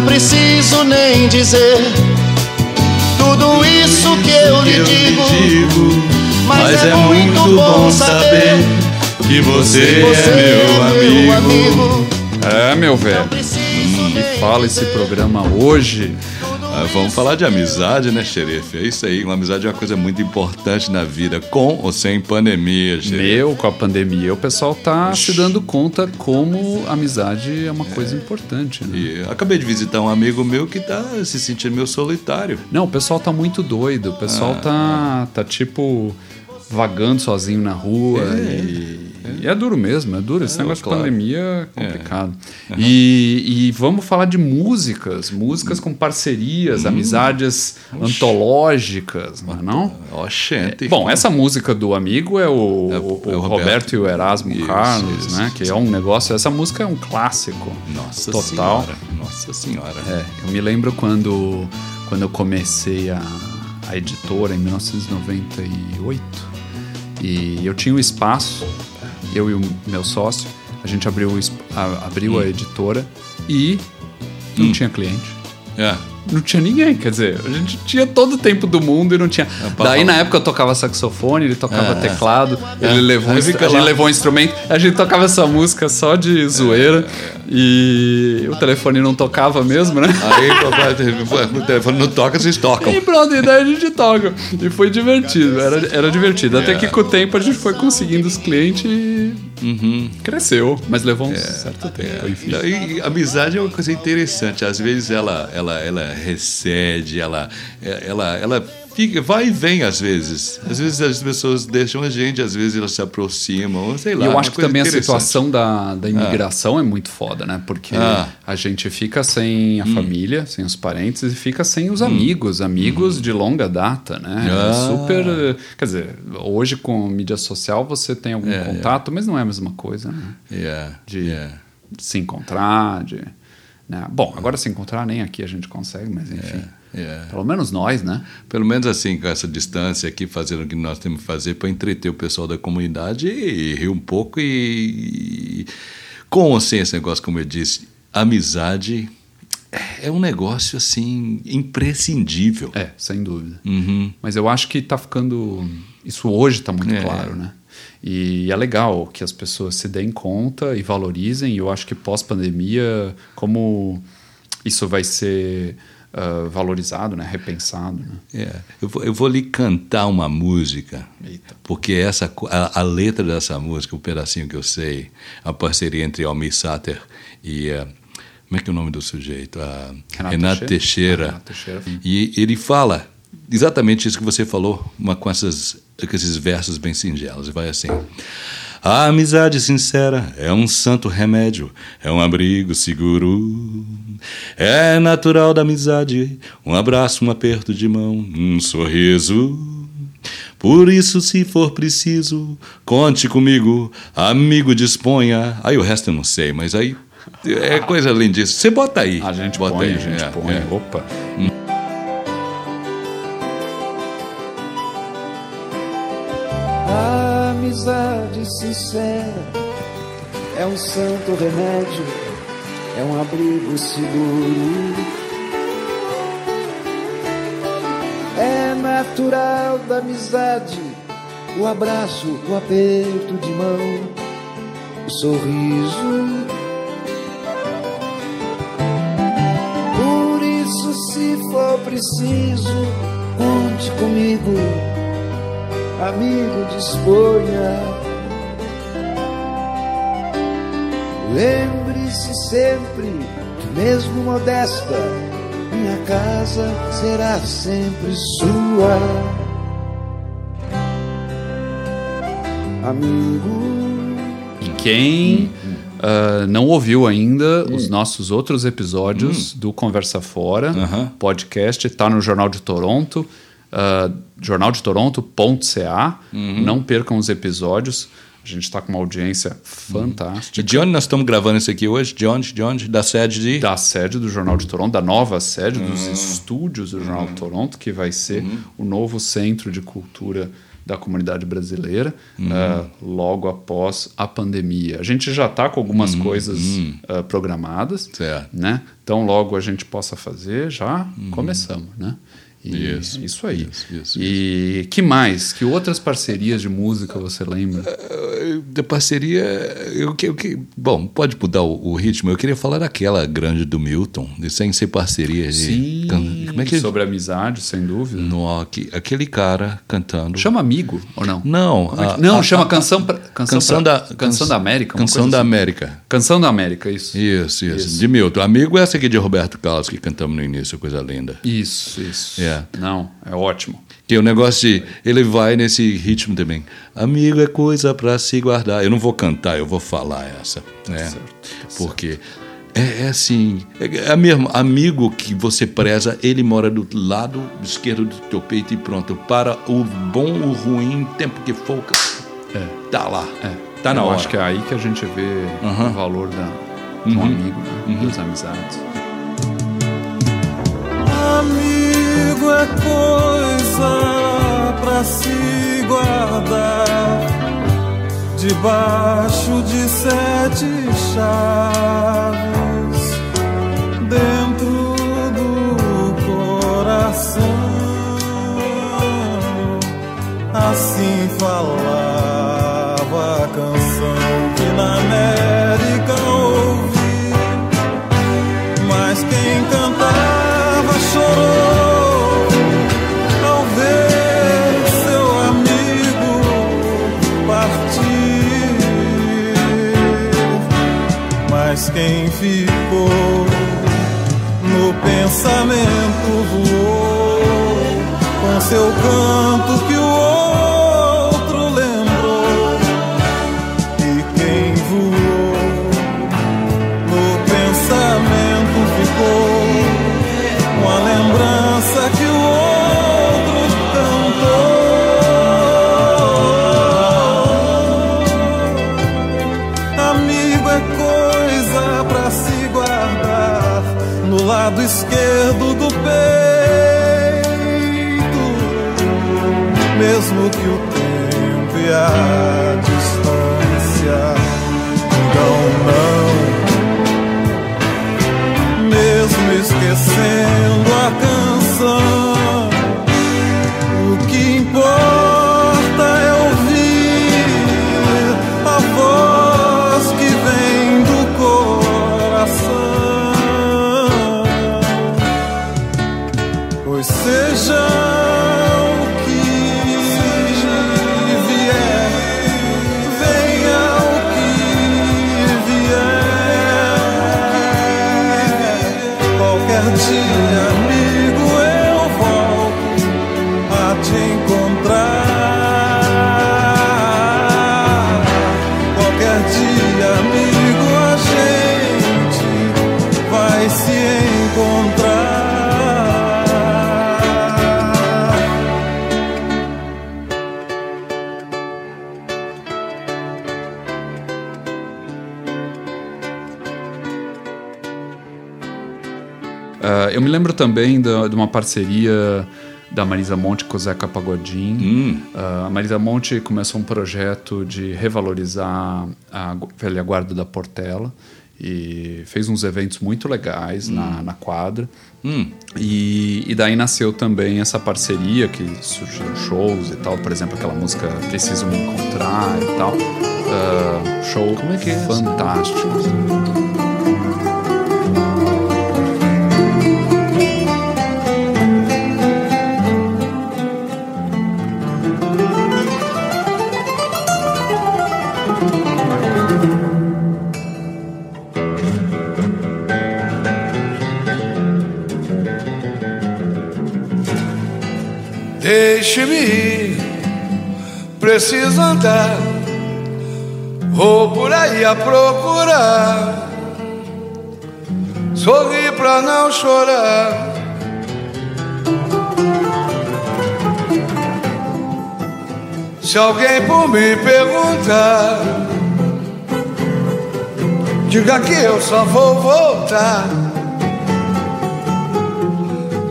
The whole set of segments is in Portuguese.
não preciso nem dizer tudo isso que eu lhe digo. Mas é muito bom saber que você, você é meu amigo. É, meu velho. E fala esse programa hoje. Ah, vamos falar de amizade, né, xerife? É isso aí. Uma amizade é uma coisa muito importante na vida, com ou sem pandemia, xerife. Meu, com a pandemia, o pessoal tá se dando conta como amizade é uma coisa importante, né? E acabei de visitar um amigo meu que tá se sentindo meio solitário. Não, o pessoal tá muito doido. O pessoal tá, tá tipo vagando sozinho na rua e, e é duro mesmo, é duro. Esse É, negócio claro. de pandemia é complicado. E, e vamos falar de músicas, músicas com parcerias, amizades antológicas, não é não? Ó, gente. Bom, essa música do amigo é o, É o- o- é Roberto. Roberto. e o Erasmo Isso, Carlos, isso, né? Que é um negócio. Essa música é um clássico. Nossa total. senhora. Nossa senhora. É, eu me lembro quando, quando eu comecei a, a editora em 1998 e eu tinha um espaço, eu e o meu sócio, a gente abriu, a, abriu a editora e não tinha cliente. É. Não tinha ninguém, quer dizer, a gente tinha todo o tempo do mundo e não tinha. pra Daí na época eu tocava saxofone, ele tocava É. teclado, ele É. levou, um gente levou um instrumento, a gente tocava essa música só de zoeira e o telefone não tocava mesmo, né? Aí o telefone não toca, vocês tocam. E pronto, e daí a gente toca. E foi divertido, era, era divertido. Até que com o tempo a gente foi conseguindo os clientes e cresceu. Mas levou um certo tempo, enfim. E, e amizade é uma coisa interessante. Às vezes ela, ela, ela recede, ela, ela, ela fica, vai e vem às vezes. Às vezes as pessoas deixam a gente, às vezes elas se aproximam, sei lá. E eu acho que também a situação da, da imigração é muito foda, né? Porque Ah. a gente fica sem a família, sem os parentes e fica sem os amigos, amigos de longa data, né? É Ah. super. Quer dizer, hoje com mídia social você tem algum contato, mas não é a mesma coisa, né? Yeah, De yeah. se encontrar, de. Né? Bom, agora se encontrar nem aqui a gente consegue, mas enfim. yeah. Pelo menos nós, né? Pelo menos assim, com essa distância aqui, fazendo o que nós temos que fazer para entreter o pessoal da comunidade e, rir um pouco e, e com esse negócio, como eu disse, amizade é um negócio assim imprescindível. É, sem dúvida. Uhum. Mas eu acho que tá ficando. Isso hoje tá muito É. claro, né? E é legal que as pessoas se deem conta e valorizem. E eu acho que pós-pandemia, como isso vai ser ah, valorizado, né? Repensado. Né? É, eu, vou, eu vou lhe cantar uma música, Eita. porque essa, a, a letra dessa música, o pedacinho que eu sei, a parceria entre Almir Sater e. eh, como é que é o nome do sujeito? A Renato Renato Teixeira. Renato Teixeira. E ele fala exatamente isso que você falou, uma, com, essas, com esses versos bem singelos. E vai assim. A amizade sincera é um santo remédio, é um abrigo seguro. É natural da amizade um abraço, um aperto de mão, um sorriso. Por isso, se for preciso, conte comigo, amigo, disponha. Aí o resto eu não sei, mas aí é coisa além disso. Você bota aí. A gente bota põe, aí, a gente é, põe. é. Opa. A amizade sincera é um santo remédio, é um abrigo seguro. É natural da amizade o abraço, o aperto de mão, o sorriso. Por isso, se for preciso, conte comigo amigo disponha. Lembre-se sempre que, mesmo modesta, minha casa será sempre sua. Amigo. E quem ah, não ouviu ainda Hum. os nossos outros episódios do Conversa Fora, Aham. podcast, está no Jornal de Toronto, uh, jornaldetoronto.ca. Uhum. Não percam os episódios. A gente está com uma audiência E fantástica. de onde nós estamos gravando isso aqui hoje? De onde? De onde? Da sede de. Da sede do Jornal de Toronto, da nova sede dos Uhum. estúdios do Jornal de Toronto, que vai ser o novo centro de cultura da comunidade brasileira Uhum. ah, logo após a pandemia. A gente já está com algumas Uhum. coisas ah, programadas, Certo. né? Então logo a gente possa fazer, já começamos, né? E Uhum. Isso, isso aí. isso, isso, e que mais? Que outras parcerias de música você lembra? Eh, Da parceria, eu, que- eu, que- bom, pode mudar o, o ritmo. Eu queria falar daquela grande do Milton, de sem ser parceria. De, Sim, can- como é que sobre amizade, sem dúvida. no, que- aquele cara cantando. Chama amigo ou não? Não, é a- não, a- chama a- canção, pra- canção, Canção pra- da canção da América. Canção da assim. América. Canção da América, isso. Isso, isso, Isso. De Milton. Amigo é essa aqui de Roberto Carlos que cantamos no início, coisa linda. Isso, isso. É. Não, é ótimo. Que o negócio de. Ele vai nesse ritmo também. Amigo é coisa pra se guardar. Eu não vou cantar, eu vou falar essa. Né? certo, tá Porque é, é assim. É, é mesmo. Amigo que você preza, ele mora do lado esquerdo do teu peito e pronto. Para o bom, o ruim, tempo que for, É. tá lá. É. Tá na Eu hora. acho que é aí que a gente vê Aham. o valor da, um Uhum. amigo, né? das amizades. Pra se guardar debaixo de sete chaves dentro do coração. Assim falava Mas quem ficou no pensamento voou com seu canto que o mesmo lembro também da- de uma parceria da Marisa Monte com o Zeca Pagodin. Hum. Ah, a Marisa Monte começou um projeto de revalorizar a velha guarda da Portela e fez uns eventos muito legais na, na quadra. Hum. E, e daí nasceu também essa parceria que surgiram shows e tal, por exemplo, aquela música Preciso Me Encontrar e tal. Ah, show Como é que é essa? Deixe-me ir, preciso andar. Vou por aí a procurar. Sorri pra não chorar. Se alguém por mim perguntar, diga que eu só vou voltar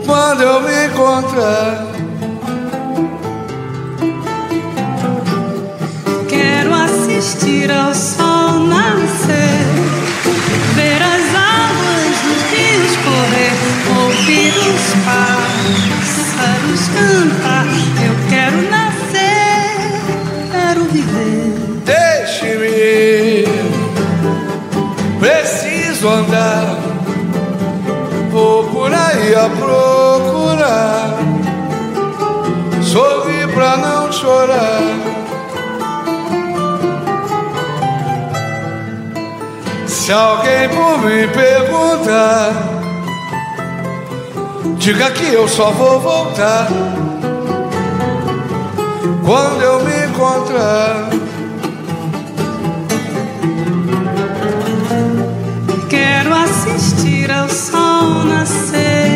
quando eu me encontrar. Assistir ao sol nascer, ver as águas dos rios correr, ouvir os pássaros cantar. Eu quero nascer, quero viver. Deixe-me, preciso andar. Vou por aí a procurar. Sorrir pra não chorar. Se alguém por mim perguntar, diga que eu só vou voltar quando eu me encontrar. Quero assistir ao sol nascer,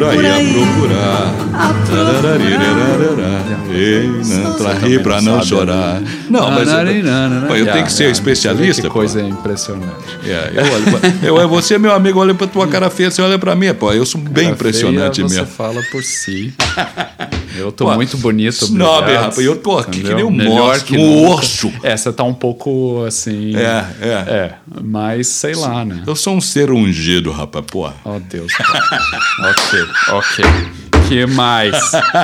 Por aí, a procurar. Pra rir, pra não Sabe, chorar. Não, mas. Pô, eu tenho que ser yeah. especialista. Que pô. coisa impressionante. É, eu olho eu, você, meu amigo, olha pra tua cara feia, você olha pra mim, pô. Eu sou bem impressionante mesmo. Você fala por si. Eu tô muito bonito, snob, rapaz, eu tô aqui que nem um monstro, que um urso. É, você tá um pouco assim. É, é. É, mas sei lá, né? Eu sou um ser ungido, rapaz, pô. Oh, Deus. ok, ok. Que mais?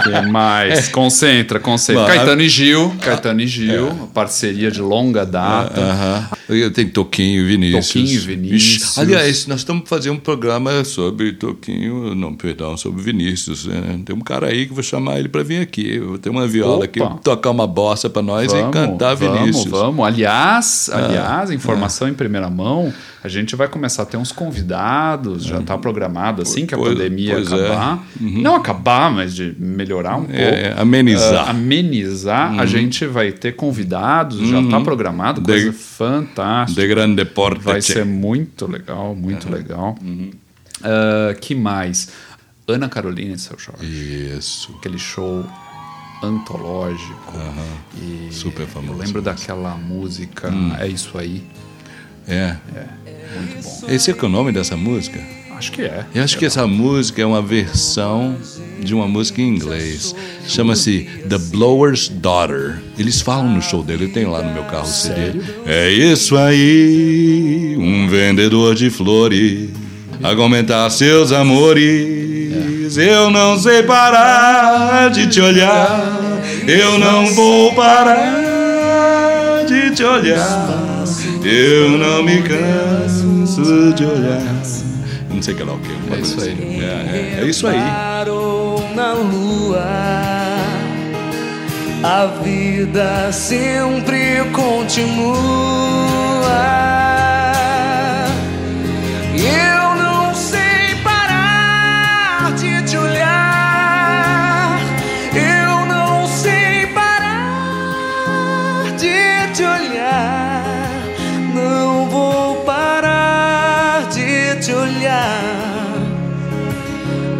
Que mais? Concentra, concentra. Mano, Caetano e Gil. Caetano e Gil, parceria de longa data. Aham. Eu tenho Toquinho e Vinícius. Toquinho e Vinícius. Ixi, aliás, nós estamos fazendo um programa sobre Toquinho, não, perdão, sobre Vinícius. né? Tem um cara aí que vou chamar ele para vir aqui. Vou ter uma viola Opa. aqui, tocar uma bossa para nós e cantar vamos, Vinícius. Ah. Vamos, Aliás, aliás, informação em primeira mão, a gente vai começar a ter uns convidados, já está programado assim que a Pois- pandemia pois é. acabar. Não acabar, mas de melhorar um pouco. É, amenizar. Ah, amenizar. A gente vai ter convidados, já está programado, De- coisa fantástica. De grande porte. Vai ser muito legal, muito legal. Ah, que mais? Ana Carolina e seu Jorge. Isso. Aquele show antológico. E Super famoso. Eu lembro daquela música É Isso Aí. É. Muito bom. Esse é que é o nome dessa música? Acho que é. Eu acho que essa música é uma versão de uma música em inglês. Chama-se The Blower's Daughter. Eles falam no show dele, eu tenho lá no meu carro o CD. É isso aí, um vendedor de flores, a comentar seus amores. Eu não sei parar de te olhar, eu não vou parar de te olhar. Eu não me canso de olhar. Não sei o que lá o que. É isso aí. É, é, é isso aí. Na lua, a vida sempre continua. E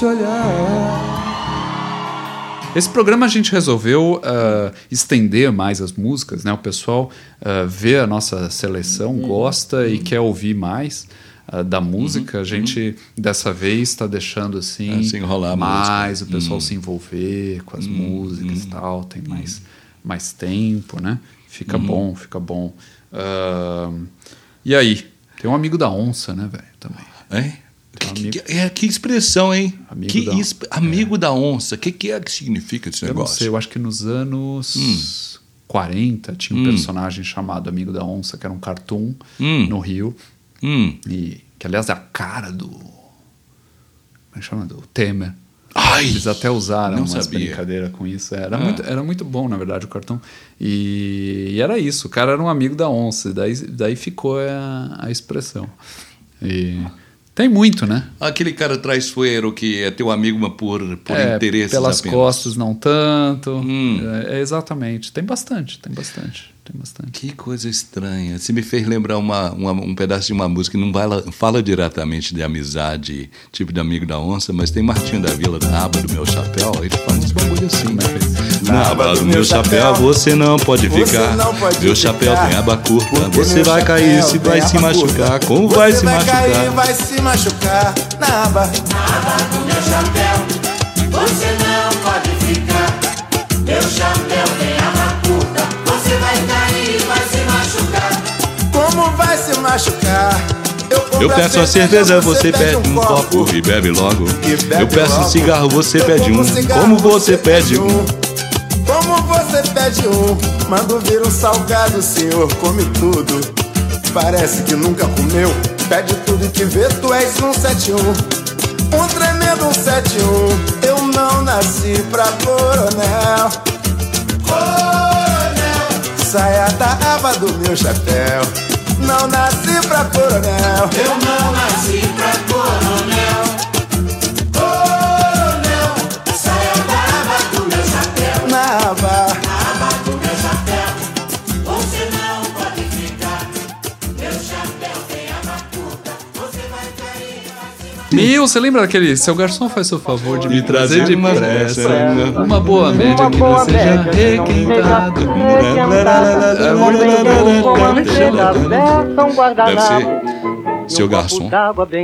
te olhar. Esse programa a gente resolveu uh, estender mais as músicas, né? O pessoal uh, vê a nossa seleção, gosta e quer ouvir mais uh, da música. A gente dessa vez está deixando assim É, se enrolar mais o pessoal se envolver com as músicas e tal, tem mais mais tempo, né? Fica bom, fica bom. E aí, tem um amigo da onça, né, velho? Também. Hein? Que, que- é, que expressão, hein? Amigo que da- exp- amigo da onça. O que, que é que significa esse Eu não negócio? sei, eu acho que nos anos 40 tinha um Hum. personagem chamado Amigo da Onça, que era um cartoon Hum. no Rio. Hum. E que, aliás, é a cara do. Como é que chama? Do Temer. Ai, Eles até usaram não umas sabia. brincadeiras com isso. Era, Ah. muito, era muito bom, na verdade, o cartão. E, e era isso, o cara era um amigo da onça. e Daí, daí ficou a, a expressão. E tem muito, né? Aquele cara traiçoeiro que é teu amigo, mas por, por É, interesses pelas apenas. costas não tanto. Hum. É, é exatamente. Tem bastante, tem bastante, tem bastante. Que coisa estranha. Você me fez lembrar uma, uma- um pedaço de uma música que não fala, fala diretamente de amizade, tipo de amigo da onça, mas tem Martinho da Vila, na aba do meu chapéu, ele fala uns bagulho assim. Na aba do meu chapéu você não pode ficar. não pode meu chapéu ficar, tem aba curta, você meu vai cair, chapéu se vai se machucar. Como vai Você se vai machucar? cair, vai se machucar na aba. Você machucar? Eu peço a cerveja, você pede um copo e bebe logo. Eu peço um cigarro, você pede um. Como você pede um? Como você pede um? Mando vir um salgado, senhor, come tudo. Parece que nunca comeu. Pede tudo que vê, tu és um 71. Um tremendo um 71. Eu não nasci pra coronel. Coronel. Saia da aba do meu chapéu. Não nasci pra coronel. Eu não nasci Mil, você lembra daquele? Seu garçom faz o favor de me, Me trazer depressa. dessa. Uma boa média Uma que boa não seja que. É Seu garçom.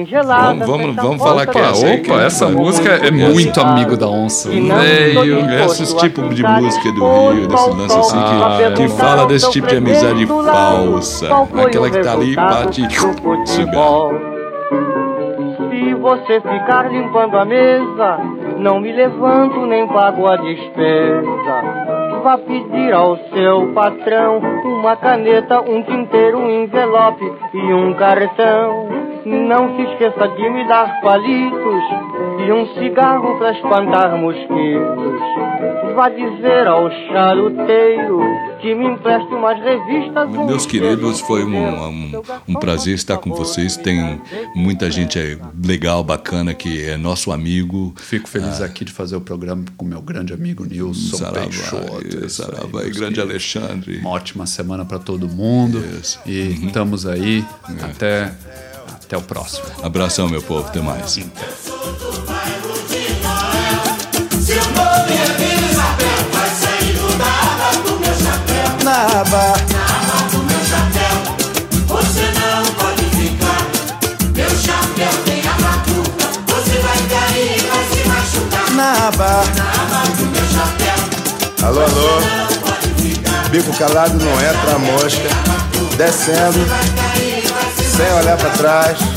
gelada. Vamos- vamos- vamos falar que da essa que Opa, é- essa música é muito amigo da onça. E disposto Esses a tipos de música do Rio, desse lance assim, que- pra que perguntar fala desse seu tipo de amizade falsa. Aquela que tá ali e bate cigarro. Você ficar limpando a mesa, não me levanto nem pago a despesa. Vá pedir ao seu patrão uma caneta, um tinteiro, um envelope e um cartão. Não se esqueça de me dar palitos e um cigarro para espantar mosquitos. Vá dizer ao charuteiro que me empreste umas revistas. um Meus queridos, foi um, um, um prazer estar com vocês. Tem muita gente aí legal, bacana, que é nosso amigo. Fico feliz aqui de fazer o programa com meu grande amigo Nilson Saravá, Peixoto. é, Isso aí, Saravá e grande queridos. Alexandre. Uma ótima semana para todo mundo. Isso. E estamos aí até, até o próximo. Abração, meu povo. Até mais. É. Na aba. aba do meu chapéu. Você não pode ficar. Meu chapéu tem aba curta. Você vai cair, vai se machucar. Na aba. Na aba do meu chapéu. Alô, alô. Bico calado não entra a mosca. Descendo, sem olhar pra trás.